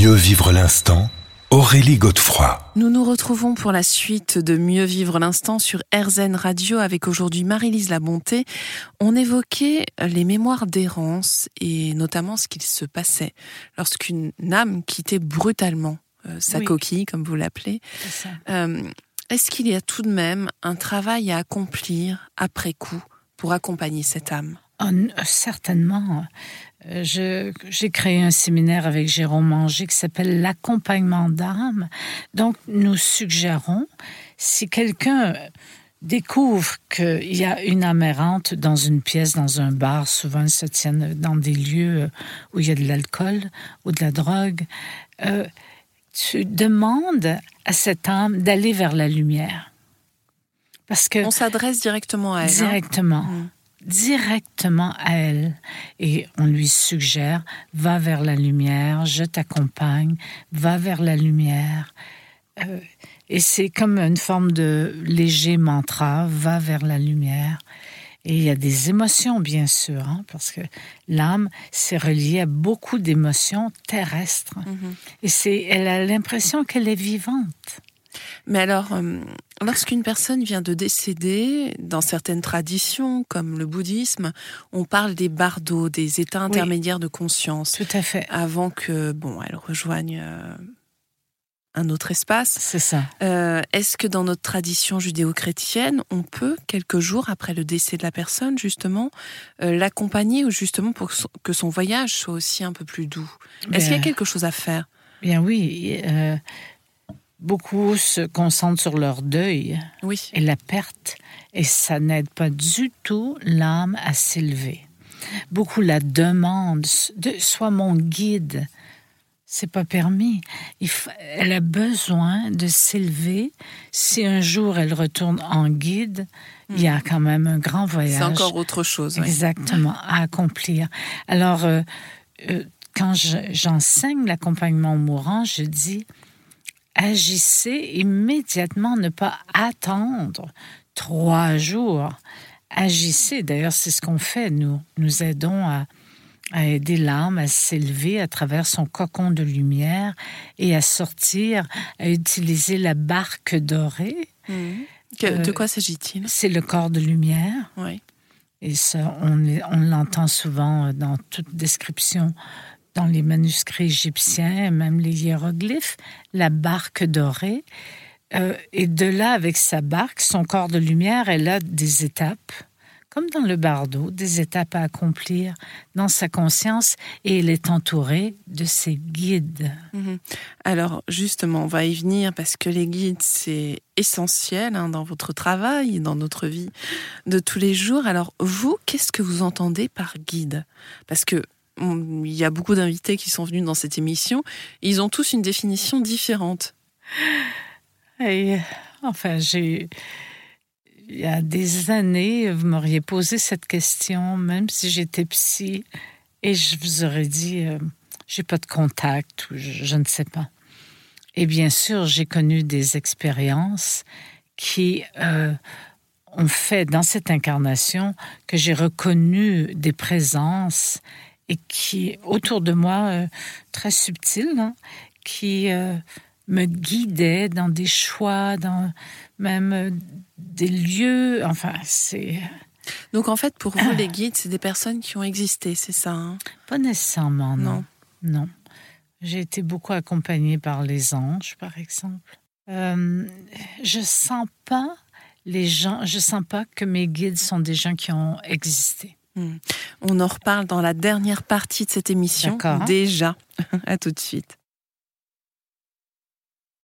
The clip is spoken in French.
Mieux vivre l'instant, Aurélie Godefroy. Nous nous retrouvons pour la suite de Mieux vivre l'instant sur RZN Radio avec aujourd'hui Marie-Lise Labonté. On évoquait les mémoires d'errance et notamment ce qu'il se passait lorsqu'une âme quittait brutalement euh, sa Oui. coquille, comme vous l'appelez. C'est ça. Euh, Est-ce qu'il y a tout de même un travail à accomplir après coup pour accompagner cette âme? N- certainement. Euh, J'ai créé un séminaire avec Jérôme Manger qui s'appelle l'accompagnement d'âme. Donc, nous suggérons, si quelqu'un découvre qu'il y a une âme errante dans une pièce, dans un bar, souvent ils se tiennent dans des lieux euh, où il y a de l'alcool ou de la drogue, euh, tu demandes à cette âme d'aller vers la lumière. Parce que On s'adresse directement à elle. hein directement, Mm. Directement à elle. Et on lui suggère, va vers la lumière, je t'accompagne, va vers la lumière. Euh, et c'est comme une forme de léger mantra, va vers la lumière. Et il y a des émotions, bien sûr, hein, parce que l'âme, c'est relié à beaucoup d'émotions terrestres. Mhm. Et c'est, elle a l'impression qu'elle est vivante. Mais alors, euh, lorsqu'une personne vient de décéder, dans certaines traditions, comme le bouddhisme, on parle des bardos, des états intermédiaires de conscience, Tout à fait. avant que, bon, elle rejoigne euh, un autre espace. C'est ça. Euh, Est-ce que dans notre tradition judéo-chrétienne, on peut, quelques jours après le décès de la personne, justement, euh, l'accompagner ou justement pour que son, voyage soit aussi un peu plus doux? Est-ce qu'il y a Ben, quelque chose à faire? Bien oui, euh, beaucoup se concentrent sur leur deuil Oui. et la perte, et ça n'aide pas du tout l'âme à s'élever. Beaucoup la demandent, de, sois mon guide. C'est pas permis. Il elle a besoin de s'élever. Si un jour elle retourne en guide, il y a quand même un grand voyage. C'est encore autre chose. oui. Exactement, à accomplir. Alors, euh, euh, quand je- j'enseigne l'accompagnement au mourant, je dis agissez immédiatement, ne pas attendre trois jours. Agissez. D'ailleurs, c'est ce qu'on fait, nous. Nous aidons à, à aider l'âme à s'élever à travers son cocon de lumière et à sortir, à utiliser la barque dorée. Que- de Euh, quoi s'agit-il? C'est le corps de lumière. Oui. Et ça, on, on l'entend souvent euh, dans toute description, dans les manuscrits égyptiens, même les hiéroglyphes, la barque dorée. Euh, et de là, avec sa barque, son corps de lumière, elle a des étapes, comme dans le bardeau, des étapes à accomplir dans sa conscience, et elle est entourée de ses guides. Mhm. Alors justement, on va y venir parce que les guides, c'est essentiel hein, dans votre travail, dans notre vie de tous les jours. Alors vous, qu'est-ce que vous entendez par guide? Parce que il y a beaucoup d'invités qui sont venus dans cette émission, ils ont tous une définition différente. Enfin, j'ai. Il y a des années, vous m'auriez posé cette question, même si j'étais psy, et je vous aurais dit, euh, j'ai pas de contact ou je, je ne sais pas. Et bien sûr, j'ai connu des expériences qui euh, ont fait dans cette incarnation que j'ai reconnu des présences et qui, autour de moi, euh, très subtiles, hein, qui euh, me guidaient dans des choix, dans même euh, des lieux. Enfin, c'est Donc en fait, pour vous, les guides, c'est des personnes qui ont existé, c'est ça hein? Pas nécessairement, non. Non. Non. J'ai été beaucoup accompagnée par les anges, par exemple. Euh, je sens pas les gens, je sens pas que mes guides sont des gens qui ont existé. On en reparle dans la dernière partie de cette émission déjà. à tout de suite.